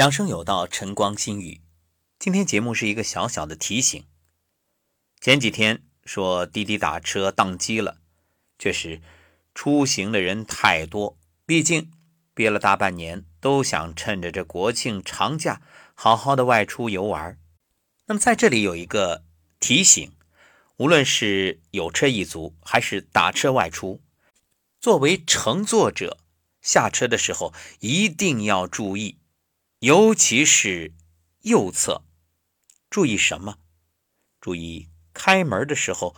养生有道，晨光心语。今天节目是一个小小的提醒。前几天说滴滴打车宕机了，确实出行的人太多，毕竟憋了大半年，都想趁着这国庆长假好好的外出游玩。那么在这里有一个提醒，无论是有车一族还是打车外出，作为乘坐者下车的时候一定要注意。尤其是右侧，注意什么？注意开门的时候，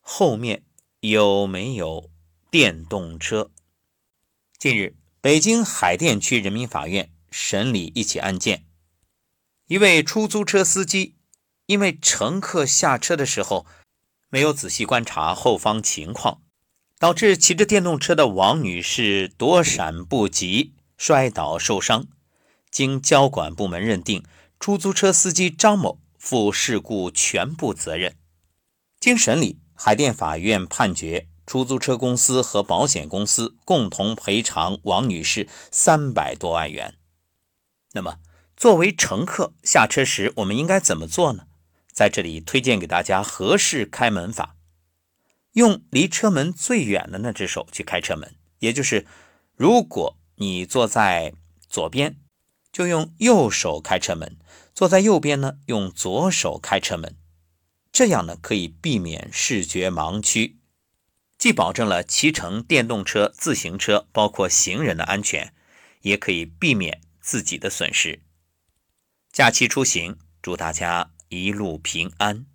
后面有没有电动车？近日，北京海淀区人民法院审理一起案件，一位出租车司机因为乘客下车的时候没有仔细观察后方情况，导致骑着电动车的王女士躲闪不及，摔倒受伤。经交管部门认定，出租车司机张某负事故全部责任。经审理，海淀法院判决出租车公司和保险公司共同赔偿王女士三百多万元。那么，作为乘客下车时，我们应该怎么做呢？在这里推荐给大家合适开门法：用离车门最远的那只手去开车门，也就是，如果你坐在左边。就用右手开车门，坐在右边呢，用左手开车门，这样呢可以避免视觉盲区，既保证了骑乘电动车、自行车包括行人的安全，也可以避免自己的损失。假期出行，祝大家一路平安。